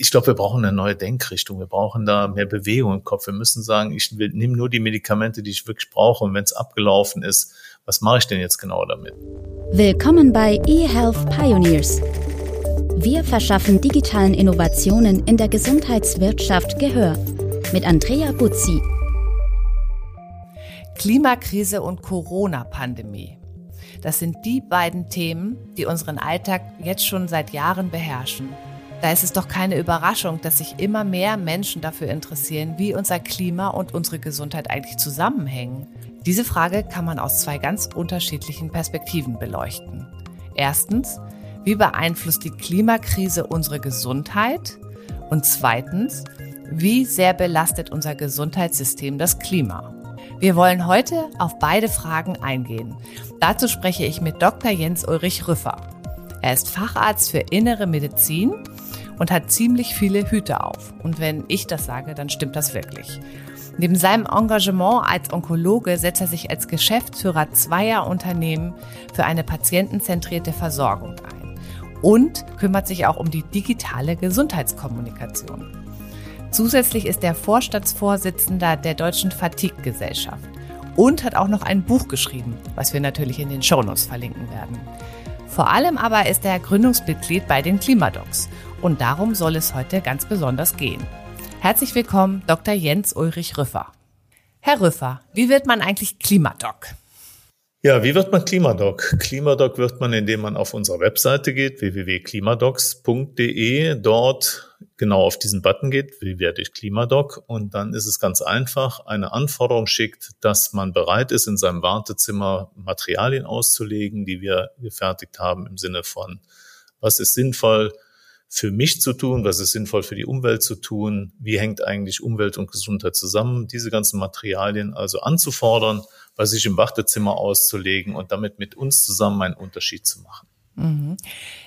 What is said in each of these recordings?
ich glaube, wir brauchen eine neue Denkrichtung. Wir brauchen da mehr Bewegung im Kopf. Wir müssen sagen, ich will, nehme nur die Medikamente, die ich wirklich brauche. Und wenn es abgelaufen ist, was mache ich denn jetzt genau damit? Willkommen bei eHealth Pioneers. Wir verschaffen digitalen Innovationen in der Gesundheitswirtschaft Gehör. Mit Andrea Buzzi. Klimakrise und Corona-Pandemie. Das sind die beiden Themen, die unseren Alltag jetzt schon seit Jahren beherrschen. Da ist es doch keine Überraschung, dass sich immer mehr Menschen dafür interessieren, wie unser Klima und unsere Gesundheit eigentlich zusammenhängen. Diese Frage kann man aus zwei ganz unterschiedlichen Perspektiven beleuchten. Erstens, wie beeinflusst die Klimakrise unsere Gesundheit? Und zweitens, wie sehr belastet unser Gesundheitssystem das Klima? Wir wollen heute auf beide Fragen eingehen. Dazu spreche ich mit Dr. Jens Ulrich Rüffer. Er ist Facharzt für Innere Medizin und hat ziemlich viele Hüte auf. Und wenn ich das sage, dann stimmt das wirklich. Neben seinem Engagement als Onkologe setzt er sich als Geschäftsführer zweier Unternehmen für eine patientenzentrierte Versorgung ein und kümmert sich auch um die digitale Gesundheitskommunikation. Zusätzlich ist er Vorstandsvorsitzender der Deutschen Fatigue-Gesellschaft und hat auch noch ein Buch geschrieben, was wir natürlich in den Shownotes verlinken werden. Vor allem aber ist er Gründungsmitglied bei den Klimadocs und darum soll es heute ganz besonders gehen. Herzlich willkommen, Dr. Jens Ulrich Rüffer. Herr Rüffer, wie wird man eigentlich Klimadoc? Ja, wie wird man Klimadoc? Klimadoc wird man, indem man auf unsere Webseite geht, www.klimadocs.de, dort genau auf diesen Button geht, wie werde ich Klimadoc? Und dann ist es ganz einfach, eine Anforderung schickt, dass man bereit ist, in seinem Wartezimmer Materialien auszulegen, die wir gefertigt haben im Sinne von, was ist sinnvoll, für mich zu tun, was ist sinnvoll für die Umwelt zu tun, wie hängt eigentlich Umwelt und Gesundheit zusammen, diese ganzen Materialien also anzufordern, bei sich im Wartezimmer auszulegen und damit mit uns zusammen einen Unterschied zu machen. Mhm.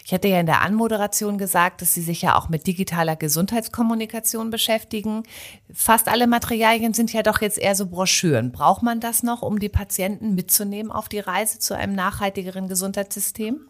Ich hatte ja in der Anmoderation gesagt, dass Sie sich ja auch mit digitaler Gesundheitskommunikation beschäftigen. Fast alle Materialien sind ja doch jetzt eher so Broschüren. Braucht man das noch, um die Patienten mitzunehmen auf die Reise zu einem nachhaltigeren Gesundheitssystem?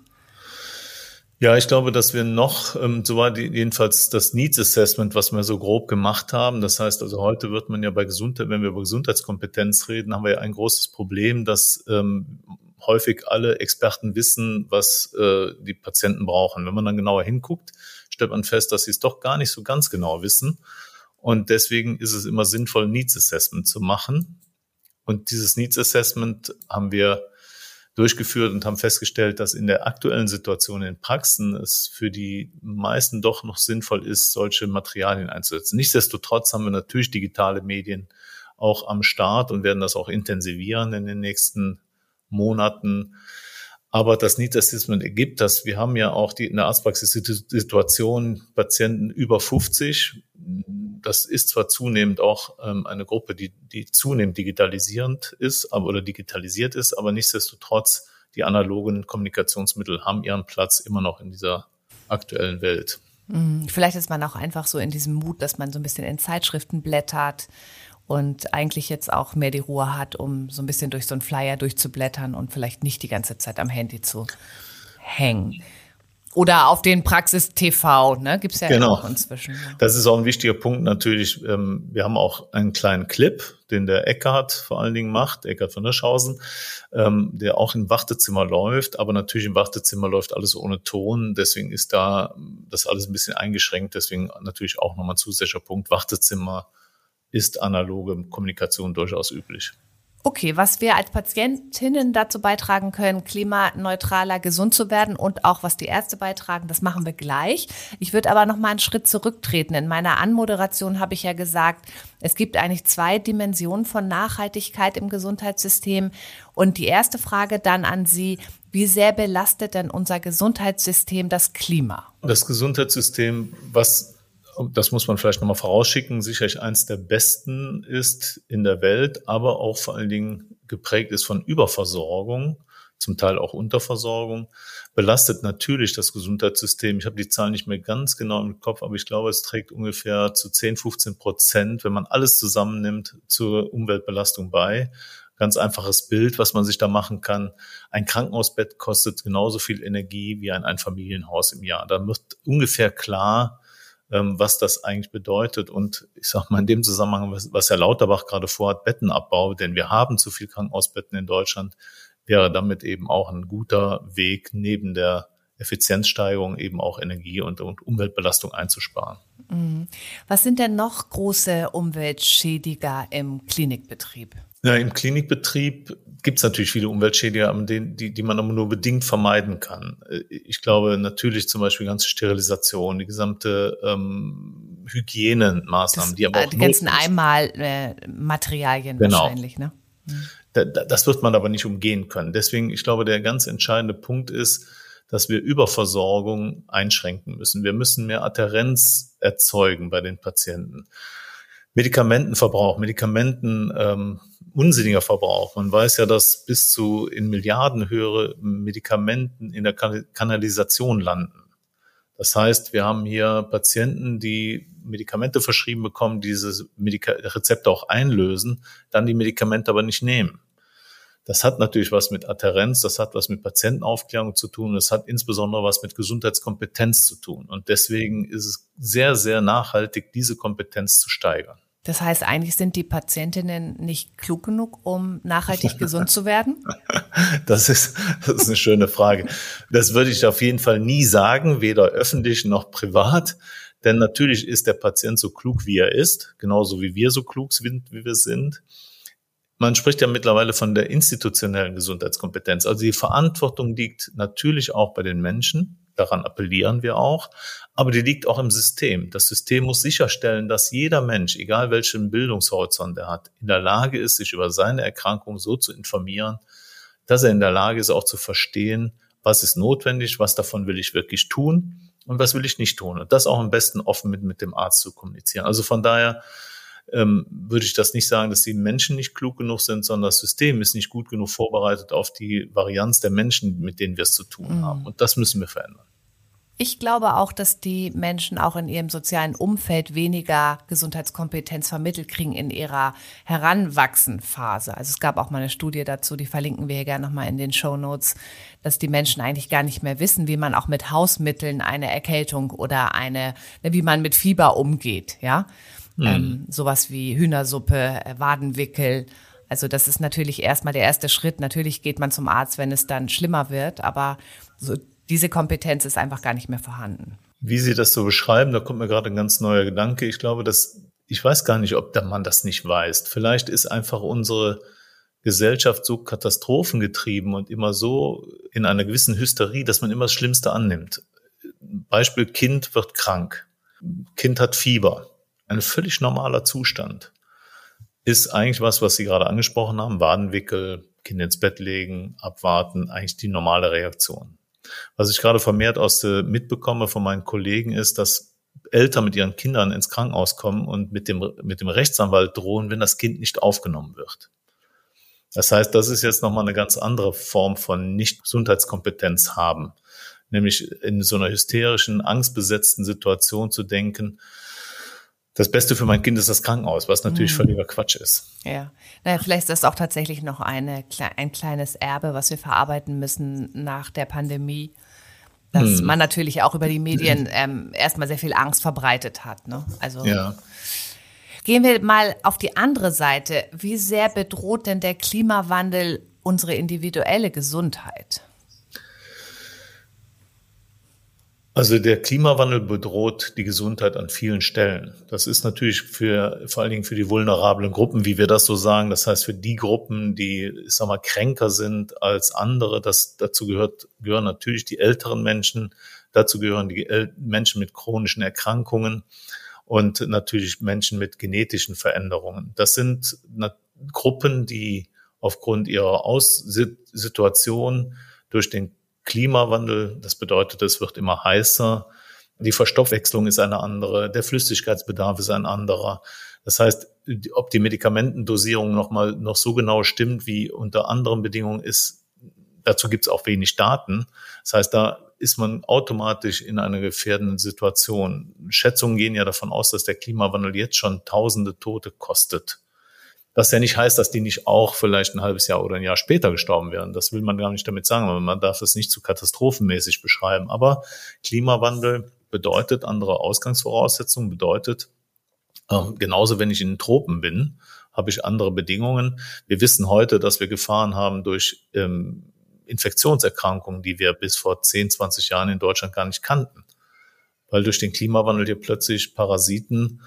Ja, ich glaube, dass wir noch, ähm, so war jedenfalls das Needs Assessment, was wir so grob gemacht haben. Das heißt also, heute wird man ja bei Gesundheit, wenn wir über Gesundheitskompetenz reden, haben wir ja ein großes Problem, dass ähm, häufig alle Experten wissen, was äh, die Patienten brauchen. Wenn man dann genauer hinguckt, stellt man fest, dass sie es doch gar nicht so ganz genau wissen. Und deswegen ist es immer sinnvoll, Needs Assessment zu machen. Und dieses Needs Assessment haben wir durchgeführt und haben festgestellt, dass in der aktuellen Situation in Praxen es für die meisten doch noch sinnvoll ist, solche Materialien einzusetzen. Nichtsdestotrotz haben wir natürlich digitale Medien auch am Start und werden das auch intensivieren in den nächsten Monaten. Aber das Need Assessment ergibt dass Wir haben ja auch die in der Arztpraxis Situation Patienten über 50 das ist zwar zunehmend auch ähm, eine Gruppe, die, die zunehmend digitalisierend ist, aber oder digitalisiert ist, aber nichtsdestotrotz die analogen Kommunikationsmittel haben ihren Platz immer noch in dieser aktuellen Welt. Mhm. Vielleicht ist man auch einfach so in diesem Mut, dass man so ein bisschen in Zeitschriften blättert und eigentlich jetzt auch mehr die Ruhe hat, um so ein bisschen durch so einen Flyer durchzublättern und vielleicht nicht die ganze Zeit am Handy zu hängen. Oder auf den Praxis TV, ne? Gibt's ja genau. auch inzwischen. Ja. Das ist auch ein wichtiger Punkt natürlich. Ähm, wir haben auch einen kleinen Clip, den der Eckart vor allen Dingen macht, Eckart von Hirschhausen, ähm, der auch im Wartezimmer läuft. Aber natürlich im Wartezimmer läuft alles ohne Ton. Deswegen ist da das alles ein bisschen eingeschränkt. Deswegen natürlich auch nochmal ein zusätzlicher Punkt. Wartezimmer ist analoge Kommunikation durchaus üblich. Okay, was wir als Patientinnen dazu beitragen können, klimaneutraler gesund zu werden und auch was die Ärzte beitragen, das machen wir gleich. Ich würde aber noch mal einen Schritt zurücktreten. In meiner Anmoderation habe ich ja gesagt, es gibt eigentlich zwei Dimensionen von Nachhaltigkeit im Gesundheitssystem. Und die erste Frage dann an Sie, wie sehr belastet denn unser Gesundheitssystem das Klima? Das Gesundheitssystem, was das muss man vielleicht nochmal vorausschicken, sicherlich eins der besten ist in der Welt, aber auch vor allen Dingen geprägt ist von Überversorgung, zum Teil auch Unterversorgung, belastet natürlich das Gesundheitssystem. Ich habe die Zahlen nicht mehr ganz genau im Kopf, aber ich glaube, es trägt ungefähr zu 10, 15 Prozent, wenn man alles zusammennimmt, zur Umweltbelastung bei. Ganz einfaches Bild, was man sich da machen kann. Ein Krankenhausbett kostet genauso viel Energie wie ein Einfamilienhaus im Jahr. Da wird ungefähr klar, ähm, was das eigentlich bedeutet. Und ich sage mal in dem Zusammenhang, was, was Herr Lauterbach gerade vorhat, Bettenabbau, denn wir haben zu viel Krankenhausbetten in Deutschland, wäre damit eben auch ein guter Weg neben der Effizienzsteigerung eben auch Energie- und, und Umweltbelastung einzusparen. Mhm. Was sind denn noch große Umweltschädiger im Klinikbetrieb? Ja, im Klinikbetrieb gibt es natürlich viele Umweltschädiger, die, die man aber nur bedingt vermeiden kann. Ich glaube natürlich zum Beispiel ganze Sterilisation, die gesamte ähm, Hygienemaßnahmen, das, die aber auch die ganzen Einmalmaterialien äh, genau. wahrscheinlich, ne? Mhm. Da, das wird man aber nicht umgehen können. Deswegen, ich glaube, der ganz entscheidende Punkt ist, dass wir Überversorgung einschränken müssen. Wir müssen mehr Adherenz erzeugen bei den Patienten. Medikamentenverbrauch, Medikamenten, ähm, unsinniger Verbrauch. Man weiß ja, dass bis zu in Milliarden höhere Medikamenten in der Kanalisation landen. Das heißt, wir haben hier Patienten, die Medikamente verschrieben bekommen, diese Medika Rezepte auch einlösen, dann die Medikamente aber nicht nehmen. Das hat natürlich was mit Adherenz, das hat was mit Patientenaufklärung zu tun, das hat insbesondere was mit Gesundheitskompetenz zu tun. Und deswegen ist es sehr, sehr nachhaltig, diese Kompetenz zu steigern. Das heißt, eigentlich sind die Patientinnen nicht klug genug, um nachhaltig gesund zu werden? Das ist, das ist eine schöne Frage. Das würde ich auf jeden Fall nie sagen, weder öffentlich noch privat. Denn natürlich ist der Patient so klug, wie er ist, genauso wie wir so klug sind, wie wir sind. Man spricht ja mittlerweile von der institutionellen Gesundheitskompetenz. Also die Verantwortung liegt natürlich auch bei den Menschen. Daran appellieren wir auch. Aber die liegt auch im System. Das System muss sicherstellen, dass jeder Mensch, egal welchen Bildungshorizont er hat, in der Lage ist, sich über seine Erkrankung so zu informieren, dass er in der Lage ist, auch zu verstehen, was ist notwendig, was davon will ich wirklich tun und was will ich nicht tun. Und das auch am besten offen mit, mit dem Arzt zu kommunizieren. Also von daher ähm, würde ich das nicht sagen, dass die Menschen nicht klug genug sind, sondern das System ist nicht gut genug vorbereitet auf die Varianz der Menschen, mit denen wir es zu tun mhm. haben. Und das müssen wir verändern. Ich glaube auch, dass die Menschen auch in ihrem sozialen Umfeld weniger Gesundheitskompetenz vermittelt kriegen in ihrer Heranwachsenphase. Also es gab auch mal eine Studie dazu, die verlinken wir hier gerne nochmal in den Show Notes, dass die Menschen eigentlich gar nicht mehr wissen, wie man auch mit Hausmitteln eine Erkältung oder eine, wie man mit Fieber umgeht, ja. Mhm. Ähm, sowas wie Hühnersuppe, äh, Wadenwickel. Also das ist natürlich erstmal der erste Schritt. Natürlich geht man zum Arzt, wenn es dann schlimmer wird, aber so diese Kompetenz ist einfach gar nicht mehr vorhanden. Wie Sie das so beschreiben, da kommt mir gerade ein ganz neuer Gedanke. Ich glaube, dass ich weiß gar nicht, ob der Mann das nicht weiß. Vielleicht ist einfach unsere Gesellschaft so katastrophengetrieben und immer so in einer gewissen Hysterie, dass man immer das Schlimmste annimmt. Beispiel Kind wird krank. Kind hat Fieber ein völlig normaler Zustand ist eigentlich was, was Sie gerade angesprochen haben, Wadenwickel, Kind ins Bett legen, abwarten, eigentlich die normale Reaktion. Was ich gerade vermehrt aus der, mitbekomme von meinen Kollegen ist, dass Eltern mit ihren Kindern ins Krankenhaus kommen und mit dem, mit dem Rechtsanwalt drohen, wenn das Kind nicht aufgenommen wird. Das heißt, das ist jetzt nochmal eine ganz andere Form von Nicht-Gesundheitskompetenz haben. Nämlich in so einer hysterischen, angstbesetzten Situation zu denken, das Beste für mein Kind ist das Krankenhaus, was natürlich mhm. völliger Quatsch ist. Ja, naja, vielleicht ist das auch tatsächlich noch eine, ein kleines Erbe, was wir verarbeiten müssen nach der Pandemie, dass mhm. man natürlich auch über die Medien ähm, erstmal sehr viel Angst verbreitet hat. Ne? Also ja. gehen wir mal auf die andere Seite. Wie sehr bedroht denn der Klimawandel unsere individuelle Gesundheit? Also der Klimawandel bedroht die Gesundheit an vielen Stellen. Das ist natürlich für vor allen Dingen für die vulnerablen Gruppen, wie wir das so sagen. Das heißt für die Gruppen, die, ich sag mal, kränker sind als andere. Das dazu gehört gehören natürlich die älteren Menschen. Dazu gehören die Menschen mit chronischen Erkrankungen und natürlich Menschen mit genetischen Veränderungen. Das sind Gruppen, die aufgrund ihrer Aussituation durch den Klimawandel, das bedeutet, es wird immer heißer. Die Verstoffwechslung ist eine andere, der Flüssigkeitsbedarf ist ein anderer. Das heißt, ob die Medikamentendosierung noch mal noch so genau stimmt wie unter anderen Bedingungen ist, dazu gibt es auch wenig Daten. Das heißt, da ist man automatisch in einer gefährdenden Situation. Schätzungen gehen ja davon aus, dass der Klimawandel jetzt schon Tausende Tote kostet. Was ja nicht heißt, dass die nicht auch vielleicht ein halbes Jahr oder ein Jahr später gestorben wären. Das will man gar nicht damit sagen, aber man darf es nicht zu katastrophenmäßig beschreiben. Aber Klimawandel bedeutet andere Ausgangsvoraussetzungen, bedeutet ähm, genauso, wenn ich in den Tropen bin, habe ich andere Bedingungen. Wir wissen heute, dass wir Gefahren haben durch ähm, Infektionserkrankungen, die wir bis vor 10, 20 Jahren in Deutschland gar nicht kannten. Weil durch den Klimawandel hier plötzlich Parasiten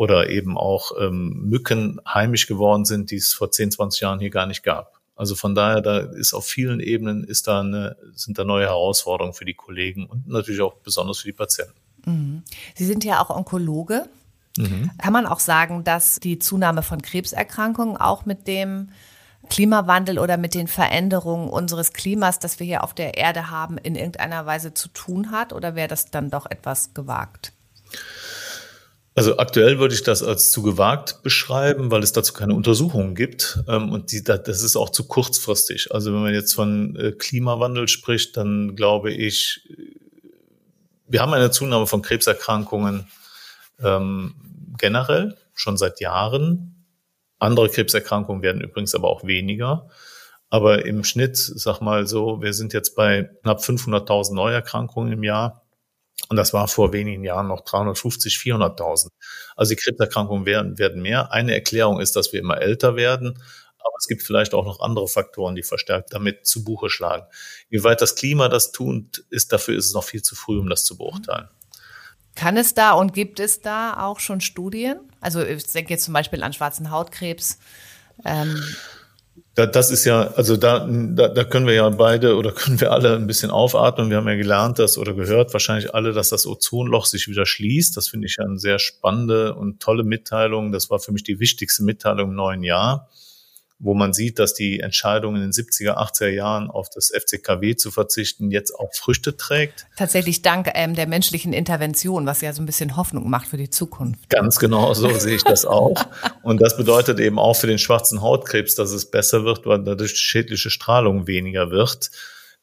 oder eben auch ähm, Mücken heimisch geworden sind, die es vor 10, 20 Jahren hier gar nicht gab. Also von daher, da ist auf vielen Ebenen ist da eine, sind da neue Herausforderungen für die Kollegen und natürlich auch besonders für die Patienten. Mhm. Sie sind ja auch Onkologe. Mhm. Kann man auch sagen, dass die Zunahme von Krebserkrankungen auch mit dem Klimawandel oder mit den Veränderungen unseres Klimas, das wir hier auf der Erde haben, in irgendeiner Weise zu tun hat? Oder wäre das dann doch etwas gewagt? Also aktuell würde ich das als zu gewagt beschreiben, weil es dazu keine Untersuchungen gibt. Ähm, und die, das ist auch zu kurzfristig. Also wenn man jetzt von äh, Klimawandel spricht, dann glaube ich, wir haben eine Zunahme von Krebserkrankungen ähm, generell schon seit Jahren. Andere Krebserkrankungen werden übrigens aber auch weniger. Aber im Schnitt, sag mal so, wir sind jetzt bei knapp 500.000 Neuerkrankungen im Jahr. Und das war vor wenigen Jahren noch 350, 400.000. Also die Krebserkrankungen werden, werden mehr. Eine Erklärung ist, dass wir immer älter werden. Aber es gibt vielleicht auch noch andere Faktoren, die verstärkt damit zu Buche schlagen. Wie weit das Klima das tut, ist, dafür ist es noch viel zu früh, um das zu beurteilen. Kann es da und gibt es da auch schon Studien? Also ich denke jetzt zum Beispiel an schwarzen Hautkrebs. Ähm. Da, das ist ja, also da, da, da können wir ja beide oder können wir alle ein bisschen aufatmen. Wir haben ja gelernt, dass oder gehört wahrscheinlich alle, dass das Ozonloch sich wieder schließt. Das finde ich ja eine sehr spannende und tolle Mitteilung. Das war für mich die wichtigste Mitteilung im neuen Jahr wo man sieht, dass die Entscheidung in den 70er, 80er Jahren auf das FCKW zu verzichten jetzt auch Früchte trägt. Tatsächlich dank ähm, der menschlichen Intervention, was ja so ein bisschen Hoffnung macht für die Zukunft. Ganz genau, so sehe ich das auch. Und das bedeutet eben auch für den schwarzen Hautkrebs, dass es besser wird, weil dadurch schädliche Strahlung weniger wird.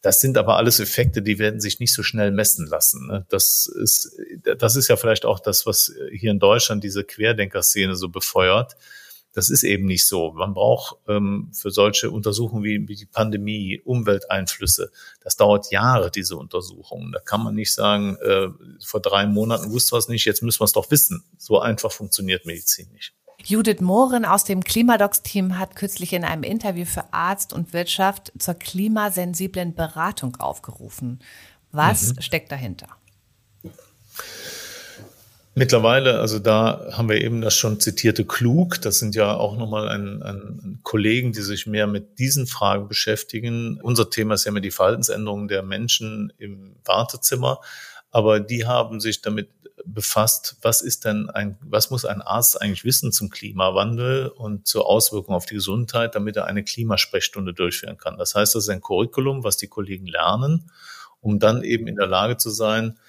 Das sind aber alles Effekte, die werden sich nicht so schnell messen lassen. Ne? Das ist, das ist ja vielleicht auch das, was hier in Deutschland diese Querdenker-Szene so befeuert das ist eben nicht so. Man braucht ähm, für solche Untersuchungen wie, wie die Pandemie, Umwelteinflüsse, das dauert Jahre, diese Untersuchungen. Da kann man nicht sagen, äh, vor drei Monaten wussten wir es nicht, jetzt müssen wir es doch wissen. So einfach funktioniert Medizin nicht. Judith Mohren aus dem Klimadocs-Team hat kürzlich in einem Interview für Arzt und Wirtschaft zur klimasensiblen Beratung aufgerufen. Was mhm. steckt dahinter? Mittlerweile, also da haben wir eben das schon zitierte Klug. Das sind ja auch nochmal ein, ein Kollegen, die sich mehr mit diesen Fragen beschäftigen. Unser Thema ist ja immer die Verhaltensänderung der Menschen im Wartezimmer. Aber die haben sich damit befasst, was ist denn ein, was muss ein Arzt eigentlich wissen zum Klimawandel und zur Auswirkung auf die Gesundheit, damit er eine Klimasprechstunde durchführen kann. Das heißt, das ist ein Curriculum, was die Kollegen lernen, um dann eben in der Lage zu sein,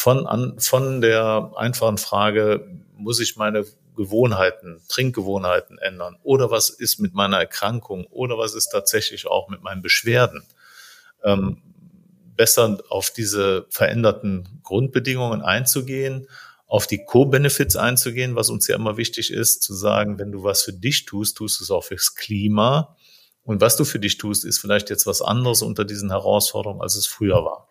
von, an, von der einfachen Frage, muss ich meine Gewohnheiten, Trinkgewohnheiten ändern? Oder was ist mit meiner Erkrankung? Oder was ist tatsächlich auch mit meinen Beschwerden? Ähm, besser auf diese veränderten Grundbedingungen einzugehen, auf die Co-Benefits einzugehen, was uns ja immer wichtig ist, zu sagen, wenn du was für dich tust, tust du es auch fürs Klima. Und was du für dich tust, ist vielleicht jetzt was anderes unter diesen Herausforderungen, als es früher war.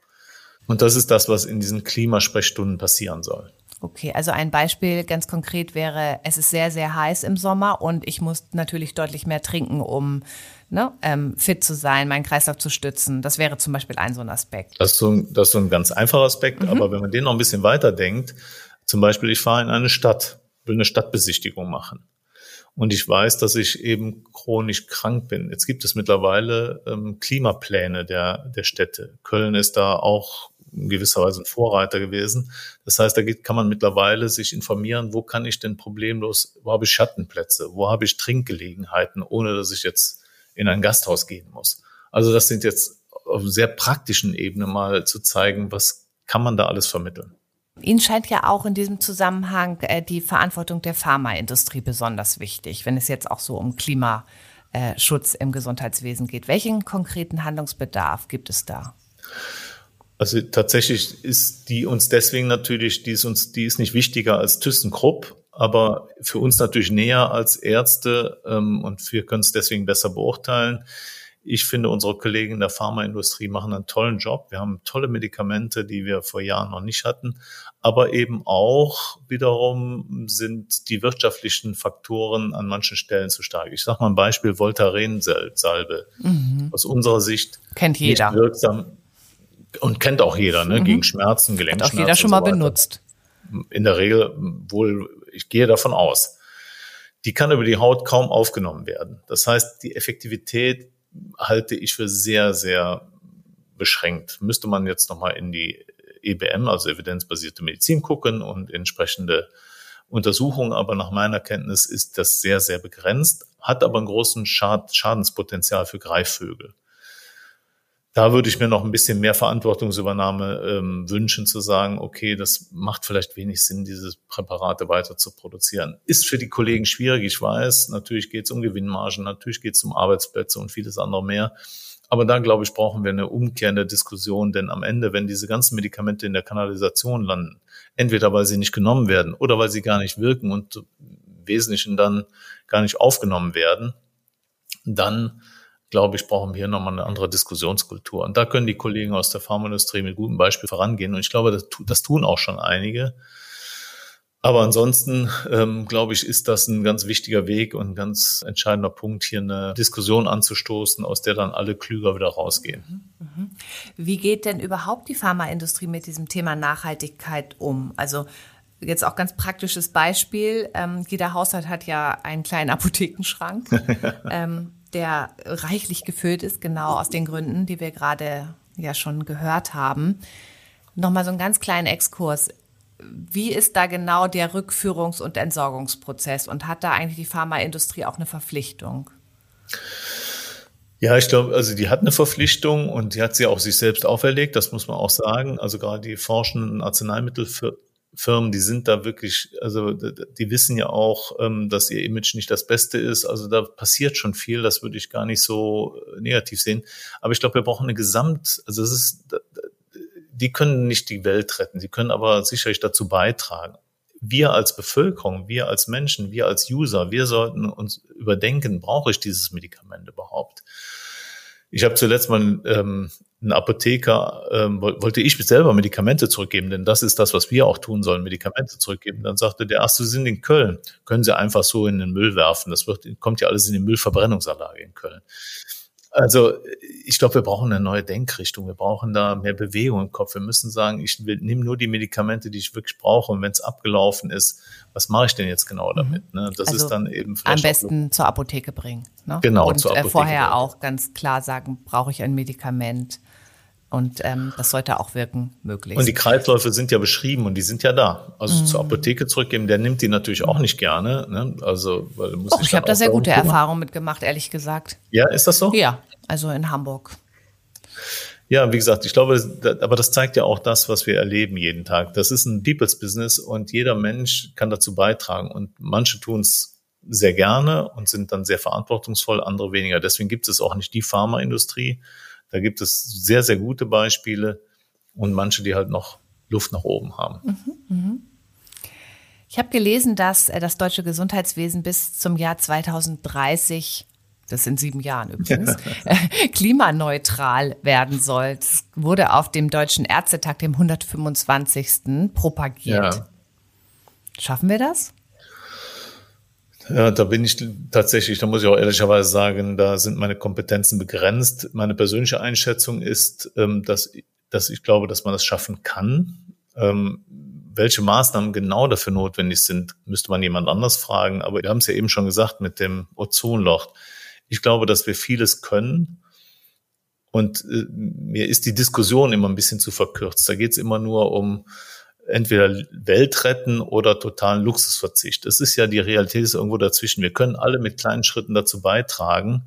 Und das ist das, was in diesen Klimasprechstunden passieren soll. Okay, also ein Beispiel ganz konkret wäre, es ist sehr, sehr heiß im Sommer und ich muss natürlich deutlich mehr trinken, um ne, ähm, fit zu sein, meinen Kreislauf zu stützen. Das wäre zum Beispiel ein so ein Aspekt. Das ist so ein, das ist so ein ganz einfacher Aspekt, mhm. aber wenn man den noch ein bisschen weiter denkt, zum Beispiel, ich fahre in eine Stadt, will eine Stadtbesichtigung machen. Und ich weiß, dass ich eben chronisch krank bin. Jetzt gibt es mittlerweile ähm, Klimapläne der, der Städte. Köln ist da auch in gewisser Weise ein Vorreiter gewesen. Das heißt, da geht, kann man mittlerweile sich informieren, wo kann ich denn problemlos, wo habe ich Schattenplätze, wo habe ich Trinkgelegenheiten, ohne dass ich jetzt in ein Gasthaus gehen muss. Also das sind jetzt auf sehr praktischen Ebene mal zu zeigen, was kann man da alles vermitteln. Ihnen scheint ja auch in diesem Zusammenhang äh, die Verantwortung der Pharmaindustrie besonders wichtig, wenn es jetzt auch so um Klimaschutz im Gesundheitswesen geht. Welchen konkreten Handlungsbedarf gibt es da? Also tatsächlich ist die uns deswegen natürlich, die ist uns, die ist nicht wichtiger als ThyssenKrupp, aber für uns natürlich näher als Ärzte ähm, und wir können es deswegen besser beurteilen. Ich finde, unsere Kollegen in der Pharmaindustrie machen einen tollen Job. Wir haben tolle Medikamente, die wir vor Jahren noch nicht hatten. Aber eben auch wiederum sind die wirtschaftlichen Faktoren an manchen Stellen zu stark. Ich sage mal ein Beispiel Voltaren-Salbe. Mhm. Aus unserer Sicht kennt jeder. wirksam und kennt auch jeder, ne? Mhm. gegen Schmerzen, Gelenkschmerzen. Hat auch jeder schon mal so benutzt. In der Regel wohl, ich gehe davon aus. Die kann über die Haut kaum aufgenommen werden. Das heißt, die Effektivität halte ich für sehr, sehr beschränkt. Müsste man jetzt nochmal in die EBM, also evidenzbasierte Medizin, gucken und entsprechende Untersuchungen. Aber nach meiner Kenntnis ist das sehr, sehr begrenzt, hat aber einen großen Schad Schadenspotenzial für Greifvögel. Da würde ich mir noch ein bisschen mehr Verantwortungsübernahme ähm, wünschen, zu sagen, okay, das macht vielleicht wenig Sinn, diese Präparate weiter zu produzieren. Ist für die Kollegen schwierig, ich weiß. Natürlich geht es um Gewinnmargen, natürlich geht es um Arbeitsplätze und vieles andere mehr. Aber da, glaube ich, brauchen wir eine umkehrende Diskussion, denn am Ende, wenn diese ganzen Medikamente in der Kanalisation landen, entweder weil sie nicht genommen werden oder weil sie gar nicht wirken und im Wesentlichen dann gar nicht aufgenommen werden, dann glaube ich, brauchen wir hier nochmal eine andere Diskussionskultur. Und da können die Kollegen aus der Pharmaindustrie mit gutem Beispiel vorangehen. Und ich glaube, das, das tun auch schon einige. Aber ansonsten, ähm, glaube ich, ist das ein ganz wichtiger Weg und ein ganz entscheidender Punkt, hier eine Diskussion anzustoßen, aus der dann alle klüger wieder rausgehen. Mhm, mhm. Wie geht denn überhaupt die Pharmaindustrie mit diesem Thema Nachhaltigkeit um? Also jetzt auch ganz praktisches Beispiel. Ähm, jeder Haushalt hat ja einen kleinen Apothekenschrank. ähm, der reichlich gefüllt ist, genau aus den Gründen, die wir gerade ja schon gehört haben. Nochmal so einen ganz kleinen Exkurs. Wie ist da genau der Rückführungs- und Entsorgungsprozess und hat da eigentlich die Pharmaindustrie auch eine Verpflichtung? Ja, ich glaube, also die hat eine Verpflichtung und die hat sie auch sich selbst auferlegt, das muss man auch sagen. Also gerade die forschenden Arzneimittelfirmen Firmen, die sind da wirklich, also die wissen ja auch, ähm, dass ihr Image nicht das Beste ist. Also da passiert schon viel, das würde ich gar nicht so äh, negativ sehen. Aber ich glaube, wir brauchen eine Gesamt, also es ist, die können nicht die Welt retten, die können aber sicherlich dazu beitragen. Wir als Bevölkerung, wir als Menschen, wir als User, wir sollten uns überdenken, brauche ich dieses Medikament überhaupt? Ich habe zuletzt mal ähm, ein Apotheker, ähm, wollte ich selber Medikamente zurückgeben, denn das ist das, was wir auch tun sollen, Medikamente zurückgeben. Dann sagte der, ach, Sie sind in Köln, können Sie einfach so in den Müll werfen. Das wird, kommt ja alles in die Müllverbrennungsanlage in Köln. Also ich glaube, wir brauchen eine neue Denkrichtung. Wir brauchen da mehr Bewegung im Kopf. Wir müssen sagen, ich nehme nur die Medikamente, die ich wirklich brauche. Und wenn es abgelaufen ist, was mache ich denn jetzt genau damit? Ne? Das also ist dann eben am besten zur Apotheke bringen. Ne? Genau. Und zur äh, Apotheke vorher bringen. auch ganz klar sagen, brauche ich ein Medikament? Und ähm, das sollte auch wirken möglich. Und die Kreisläufe sind ja beschrieben und die sind ja da. Also mhm. zur Apotheke zurückgeben, der nimmt die natürlich auch nicht gerne. Ne? Also weil muss Och, ich habe da sehr gute Erfahrungen mitgemacht, ehrlich gesagt. Ja, ist das so? Ja, also in Hamburg. Ja, wie gesagt, ich glaube, aber das zeigt ja auch das, was wir erleben jeden Tag. Das ist ein People's Business und jeder Mensch kann dazu beitragen. Und manche tun es sehr gerne und sind dann sehr verantwortungsvoll, andere weniger. Deswegen gibt es auch nicht die Pharmaindustrie, da gibt es sehr, sehr gute Beispiele und manche, die halt noch Luft nach oben haben. Mhm, mh. Ich habe gelesen, dass äh, das deutsche Gesundheitswesen bis zum Jahr 2030 das sind sieben Jahren übrigens, klimaneutral werden soll. Das wurde auf dem Deutschen Ärztetag, dem 125. propagiert. Ja. Schaffen wir das? Ja, da bin ich tatsächlich, da muss ich auch ehrlicherweise sagen, da sind meine Kompetenzen begrenzt. Meine persönliche Einschätzung ist, ähm, dass, dass ich glaube, dass man das schaffen kann. Ähm, welche Maßnahmen genau dafür notwendig sind, müsste man jemand anders fragen. Aber wir haben es ja eben schon gesagt mit dem Ozonloch. Ich glaube, dass wir vieles können. Und äh, mir ist die Diskussion immer ein bisschen zu verkürzt. Da geht es immer nur um entweder Welt retten oder totalen Luxusverzicht. Es ist ja die Realität ist irgendwo dazwischen. Wir können alle mit kleinen Schritten dazu beitragen.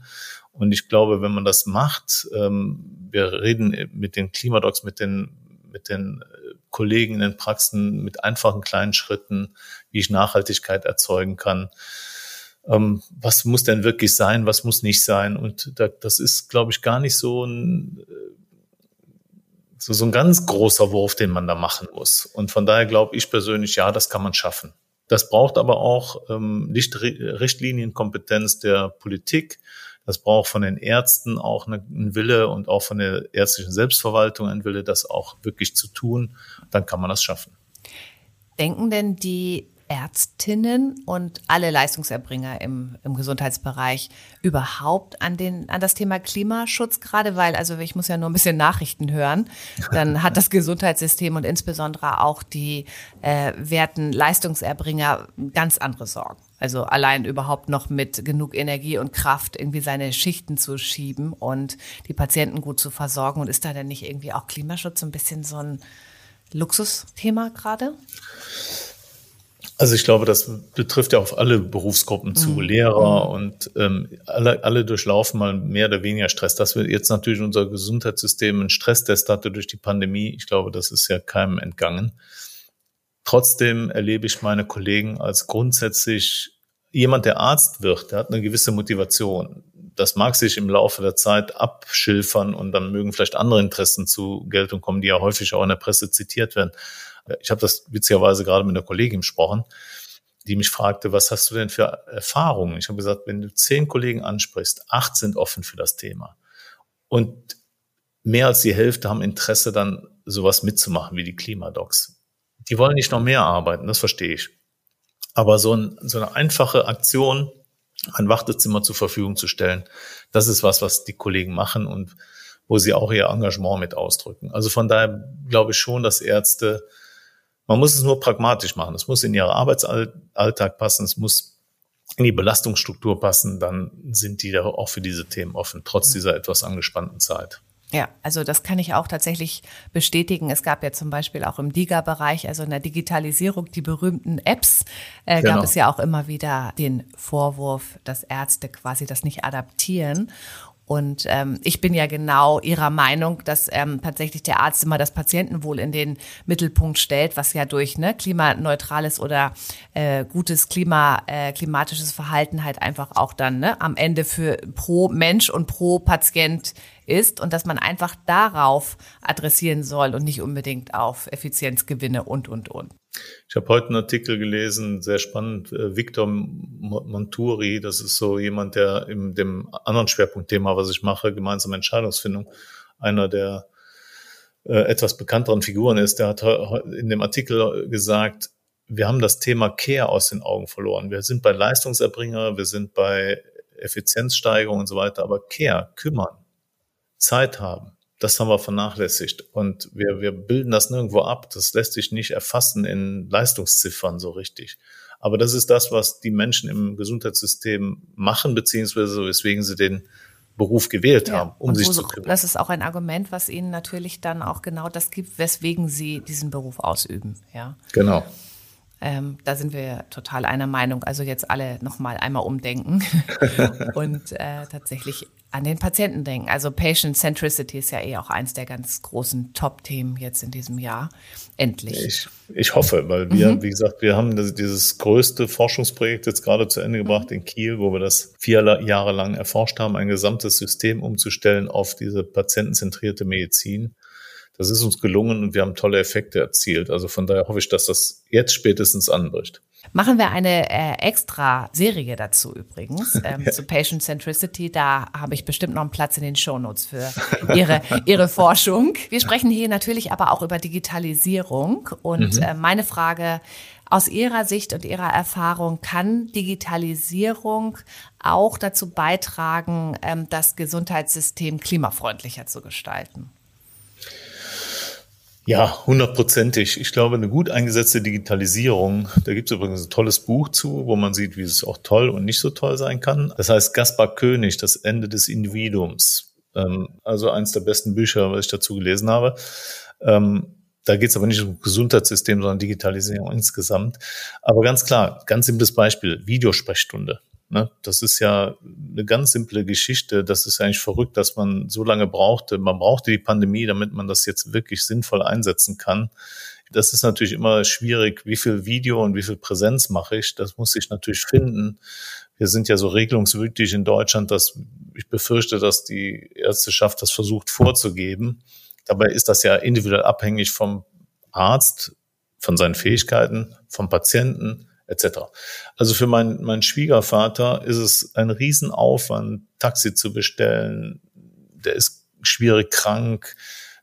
Und ich glaube, wenn man das macht, ähm, wir reden mit den Klimadocs, mit den, mit den äh, Kollegen in den Praxen, mit einfachen kleinen Schritten, wie ich Nachhaltigkeit erzeugen kann. Ähm, was muss denn wirklich sein, was muss nicht sein? Und da, das ist, glaube ich, gar nicht so ein äh, so, so ein ganz großer Wurf, den man da machen muss. Und von daher glaube ich persönlich, ja, das kann man schaffen. Das braucht aber auch ähm, Richtlinienkompetenz der Politik, Das braucht von den Ärzten auch einen Wille und auch von der ärztlichen Selbstverwaltung ein Wille, das auch wirklich zu tun. Dann kann man das schaffen. Denken denn die Ärztinnen und alle Leistungserbringer im, im Gesundheitsbereich überhaupt an, den, an das Thema Klimaschutz gerade, weil also ich muss ja nur ein bisschen Nachrichten hören, dann hat das Gesundheitssystem und insbesondere auch die äh, werten Leistungserbringer ganz andere Sorgen. Also allein überhaupt noch mit genug Energie und Kraft irgendwie seine Schichten zu schieben und die Patienten gut zu versorgen. Und ist da denn nicht irgendwie auch Klimaschutz so ein bisschen so ein Luxusthema gerade? Also ich glaube, das betrifft ja auf alle Berufsgruppen zu, mhm. Lehrer mhm. und ähm, alle, alle durchlaufen mal mehr oder weniger Stress. Dass wir jetzt natürlich unser Gesundheitssystem einen Stresstest hatte durch die Pandemie, ich glaube, das ist ja keinem entgangen. Trotzdem erlebe ich meine Kollegen als grundsätzlich jemand, der Arzt wird, der hat eine gewisse Motivation. Das mag sich im Laufe der Zeit abschilfern und dann mögen vielleicht andere Interessen zu Geltung kommen, die ja häufig auch in der Presse zitiert werden. Ich habe das witzigerweise gerade mit einer Kollegin gesprochen, die mich fragte, was hast du denn für Erfahrungen? Ich habe gesagt, wenn du zehn Kollegen ansprichst, acht sind offen für das Thema. Und mehr als die Hälfte haben Interesse, dann sowas mitzumachen wie die Klimadocs. Die wollen nicht noch mehr arbeiten, das verstehe ich. Aber so, ein, so eine einfache Aktion, ein Wartezimmer zur Verfügung zu stellen, das ist was, was die Kollegen machen und wo sie auch ihr Engagement mit ausdrücken. Also von daher glaube ich schon, dass Ärzte man muss es nur pragmatisch machen. Es muss in ihren Arbeitsalltag passen. Es muss in die Belastungsstruktur passen. Dann sind die da auch für diese Themen offen, trotz mhm. dieser etwas angespannten Zeit. Ja, also das kann ich auch tatsächlich bestätigen. Es gab ja zum Beispiel auch im DIGA-Bereich, also in der Digitalisierung, die berühmten Apps, äh, genau. gab es ja auch immer wieder den Vorwurf, dass Ärzte quasi das nicht adaptieren. Und ähm, ich bin ja genau Ihrer Meinung, dass ähm, tatsächlich der Arzt immer das Patientenwohl in den Mittelpunkt stellt, was ja durch ne, klimaneutrales oder äh, gutes Klima, äh, klimatisches Verhalten halt einfach auch dann ne, am Ende für pro Mensch und pro Patient ist und dass man einfach darauf adressieren soll und nicht unbedingt auf Effizienzgewinne und, und, und. Ich habe heute einen Artikel gelesen, sehr spannend, äh, Victor Monturi, das ist so jemand, der in dem anderen Schwerpunktthema, was ich mache, gemeinsame Entscheidungsfindung, einer der äh, etwas bekannteren Figuren ist, der hat in dem Artikel gesagt, wir haben das Thema Care aus den Augen verloren. Wir sind bei Leistungserbringer, wir sind bei Effizienzsteigerung und so weiter, aber Care, kümmern, Zeit haben, das haben wir vernachlässigt. Und wir, wir bilden das nirgendwo ab. Das lässt sich nicht erfassen in Leistungsziffern so richtig. Aber das ist das, was die Menschen im Gesundheitssystem machen, beziehungsweise weswegen sie den Beruf gewählt ja, haben, um sich zu kümmern. Das ist auch ein Argument, was ihnen natürlich dann auch genau das gibt, weswegen sie diesen Beruf ausüben. Ja. Genau. Ähm, da sind wir total einer Meinung. Also jetzt alle nochmal einmal umdenken und äh, tatsächlich an den Patienten denken. Also Patient Centricity ist ja eh auch eins der ganz großen Top-Themen jetzt in diesem Jahr. Endlich. Ich, ich hoffe, weil wir, mhm. wie gesagt, wir haben das, dieses größte Forschungsprojekt jetzt gerade zu Ende gebracht mhm. in Kiel, wo wir das vier Jahre lang erforscht haben, ein gesamtes System umzustellen auf diese patientenzentrierte Medizin. Das ist uns gelungen und wir haben tolle Effekte erzielt. Also von daher hoffe ich, dass das jetzt spätestens anbricht. Machen wir eine äh, extra Serie dazu übrigens, ähm, zu Patient Centricity. Da habe ich bestimmt noch einen Platz in den Shownotes für Ihre, Ihre Forschung. Wir sprechen hier natürlich aber auch über Digitalisierung. Und mhm. äh, meine Frage aus Ihrer Sicht und Ihrer Erfahrung, kann Digitalisierung auch dazu beitragen, ähm, das Gesundheitssystem klimafreundlicher zu gestalten? Ja, hundertprozentig. Ich glaube, eine gut eingesetzte Digitalisierung, da gibt es übrigens ein tolles Buch zu, wo man sieht, wie es auch toll und nicht so toll sein kann. Das heißt Gaspar König, das Ende des Individuums. Ähm, also eins der besten Bücher, was ich dazu gelesen habe. Ähm, da geht es aber nicht um Gesundheitssystem, sondern Digitalisierung insgesamt. Aber ganz klar, ganz simples Beispiel, Videosprechstunde. Ne? Das ist ja eine ganz simple Geschichte. Das ist eigentlich verrückt, dass man so lange brauchte. Man brauchte die Pandemie, damit man das jetzt wirklich sinnvoll einsetzen kann. Das ist natürlich immer schwierig. Wie viel Video und wie viel Präsenz mache ich? Das muss ich natürlich finden. Wir sind ja so regelungswütig in Deutschland, dass ich befürchte, dass die Ärzteschaft das versucht vorzugeben. Dabei ist das ja individuell abhängig vom Arzt, von seinen Fähigkeiten, vom Patienten, etc. Also für meinen mein Schwiegervater ist es ein Riesenaufwand, Taxi zu bestellen. Der ist schwierig krank,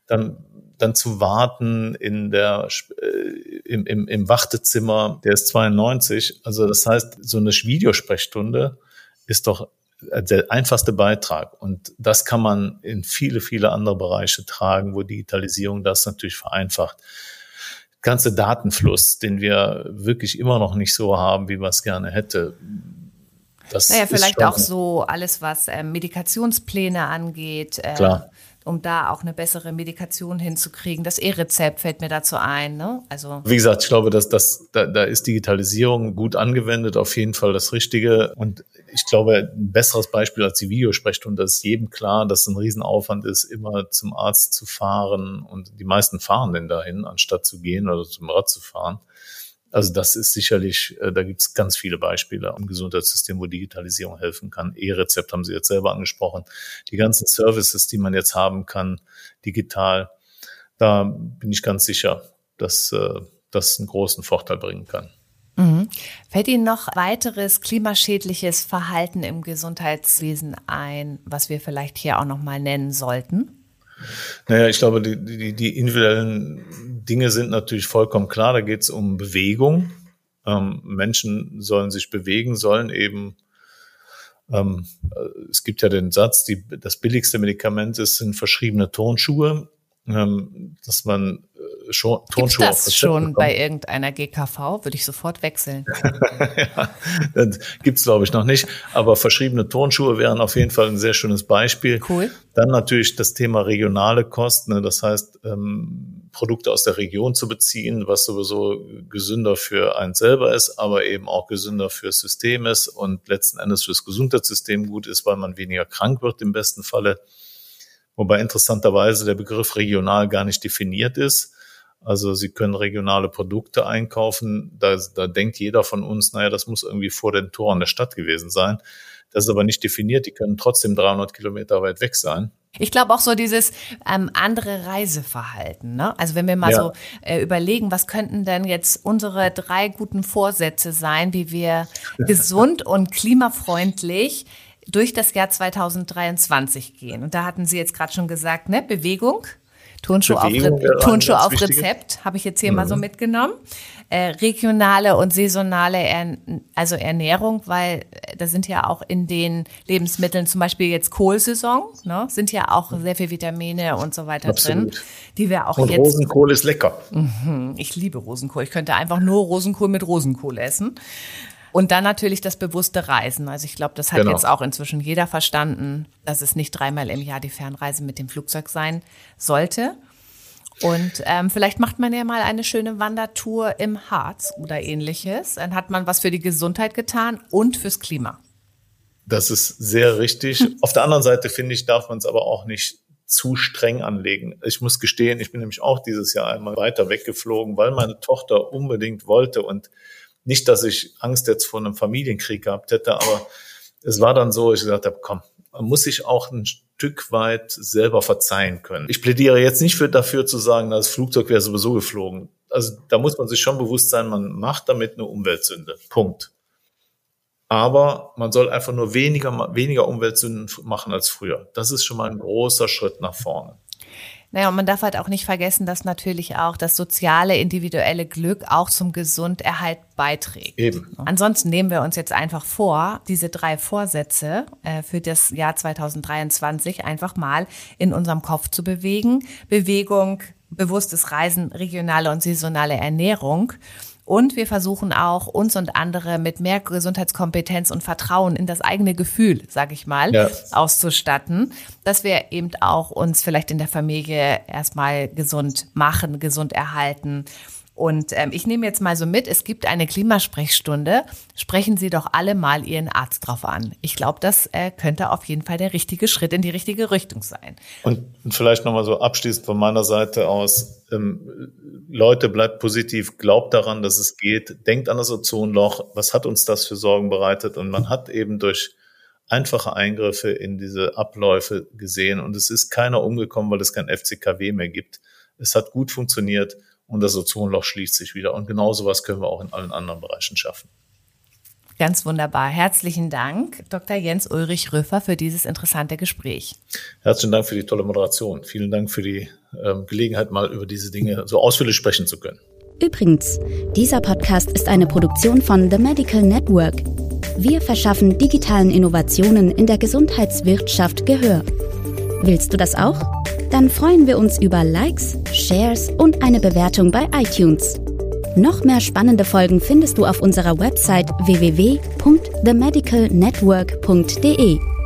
dann dann zu warten in der äh, im, im, im Wartezimmer, der ist 92. Also das heißt, so eine Videosprechstunde ist doch der einfachste Beitrag. Und das kann man in viele, viele andere Bereiche tragen, wo Digitalisierung das natürlich vereinfacht. Ganze Datenfluss, den wir wirklich immer noch nicht so haben, wie man es gerne hätte. Das naja, vielleicht auch so alles, was äh, Medikationspläne angeht. Äh, Klar um da auch eine bessere Medikation hinzukriegen. Das E-Rezept fällt mir dazu ein. Ne? Also wie gesagt, ich glaube, dass das da, da ist Digitalisierung gut angewendet, auf jeden Fall das Richtige. Und ich glaube, ein besseres Beispiel als die Videosprechstunde, ist jedem klar, dass es ein Riesenaufwand ist, immer zum Arzt zu fahren. Und die meisten fahren denn dahin, anstatt zu gehen oder zum Rad zu fahren. Also das ist sicherlich, äh, da gibt es ganz viele Beispiele im Gesundheitssystem, wo Digitalisierung helfen kann. E-Rezept haben Sie jetzt selber angesprochen. Die ganzen Services, die man jetzt haben kann, digital, da bin ich ganz sicher, dass äh, das einen großen Vorteil bringen kann. Mhm. Fällt Ihnen noch weiteres klimaschädliches Verhalten im Gesundheitswesen ein, was wir vielleicht hier auch noch mal nennen sollten? Naja, ich glaube, die, die, die individuellen Dinge sind natürlich vollkommen klar. Da geht es um Bewegung. Ähm, Menschen sollen sich bewegen, sollen eben, ähm, es gibt ja den Satz, die, das billigste Medikament ist, sind verschriebene Turnschuhe, ähm, dass man schon, Turnschuhe Gibt's das schon bei irgendeiner GKV? Würde ich sofort wechseln. ja, das gibt's glaube ich noch nicht. Aber verschriebene Turnschuhe wären auf jeden Fall ein sehr schönes Beispiel. Cool. Dann natürlich das Thema regionale Kosten. Ne? Das heißt, ähm, Produkte aus der Region zu beziehen, was sowieso gesünder für einen selber ist, aber eben auch gesünder fürs System ist und letzten Endes fürs Gesundheitssystem gut ist, weil man weniger krank wird im besten Falle. Wobei interessanterweise der Begriff regional gar nicht definiert ist. Also Sie können regionale Produkte einkaufen. Da, da denkt jeder von uns, naja, das muss irgendwie vor den Toren der Stadt gewesen sein. Das ist aber nicht definiert. Die können trotzdem 300 Kilometer weit weg sein. Ich glaube auch so dieses ähm, andere Reiseverhalten. Ne? Also wenn wir mal ja. so äh, überlegen, was könnten denn jetzt unsere drei guten Vorsätze sein, wie wir gesund und klimafreundlich durch das Jahr 2023 gehen. Und da hatten Sie jetzt gerade schon gesagt, ne, Bewegung, Turnschuh auf, Turnschuh auf Rezept habe ich jetzt hier mhm. mal so mhm. mitgenommen. Äh, regionale und saisonale er also Ernährung, weil äh, da sind ja auch in den Lebensmitteln zum Beispiel jetzt Kohlsaison, ne, sind ja auch sehr viel Vitamine und so weiter Absolut. drin, die wir auch und jetzt. Rosenkohl ist lecker. Mhm, ich liebe Rosenkohl. Ich könnte einfach nur Rosenkohl mit Rosenkohl essen. Und dann natürlich das bewusste Reisen. Also ich glaube, das hat genau. jetzt auch inzwischen jeder verstanden, dass es nicht dreimal im Jahr die Fernreise mit dem Flugzeug sein sollte. Und ähm, vielleicht macht man ja mal eine schöne Wandertour im Harz oder ähnliches. Dann hat man was für die Gesundheit getan und fürs Klima. Das ist sehr richtig. Auf der anderen Seite finde ich, darf man es aber auch nicht zu streng anlegen. Ich muss gestehen, ich bin nämlich auch dieses Jahr einmal weiter weggeflogen, weil meine Tochter unbedingt wollte und nicht, dass ich Angst jetzt vor einem Familienkrieg gehabt hätte, aber es war dann so, ich gesagt habe, komm, man muss sich auch ein Stück weit selber verzeihen können. Ich plädiere jetzt nicht für, dafür zu sagen, das Flugzeug wäre sowieso geflogen. Also da muss man sich schon bewusst sein, man macht damit eine Umweltsünde. Punkt. Aber man soll einfach nur weniger, weniger Umweltsünden machen als früher. Das ist schon mal ein großer Schritt nach vorne. Naja, und man darf halt auch nicht vergessen, dass natürlich auch das soziale, individuelle Glück auch zum Gesunderhalt beiträgt. Eben. Ansonsten nehmen wir uns jetzt einfach vor, diese drei Vorsätze äh, für das Jahr 2023 einfach mal in unserem Kopf zu bewegen. Bewegung, bewusstes Reisen, regionale und saisonale Ernährung. Und wir versuchen auch, uns und andere mit mehr Gesundheitskompetenz und Vertrauen in das eigene Gefühl, sage ich mal, ja. auszustatten, dass wir eben auch uns vielleicht in der Familie erstmal gesund machen, gesund erhalten und ähm, ich nehme jetzt mal so mit, es gibt eine Klimasprechstunde. Sprechen Sie doch alle mal Ihren Arzt drauf an. Ich glaube, das äh, könnte auf jeden Fall der richtige Schritt in die richtige Richtung sein. Und vielleicht nochmal so abschließend von meiner Seite aus. Ähm, Leute, bleibt positiv, glaubt daran, dass es geht. Denkt an das Ozonloch. Was hat uns das für Sorgen bereitet? Und man hat eben durch einfache Eingriffe in diese Abläufe gesehen. Und es ist keiner umgekommen, weil es kein FCKW mehr gibt. Es hat gut funktioniert. Und das Ozonloch schließt sich wieder. Und genau sowas können wir auch in allen anderen Bereichen schaffen. Ganz wunderbar. Herzlichen Dank, Dr. Jens Ulrich Rüffer, für dieses interessante Gespräch. Herzlichen Dank für die tolle Moderation. Vielen Dank für die ähm, Gelegenheit, mal über diese Dinge so ausführlich sprechen zu können. Übrigens, dieser Podcast ist eine Produktion von The Medical Network. Wir verschaffen digitalen Innovationen in der Gesundheitswirtschaft Gehör. Willst du das auch? Dann freuen wir uns über Likes, Shares und eine Bewertung bei iTunes. Noch mehr spannende Folgen findest du auf unserer Website www.themedicalnetwork.de.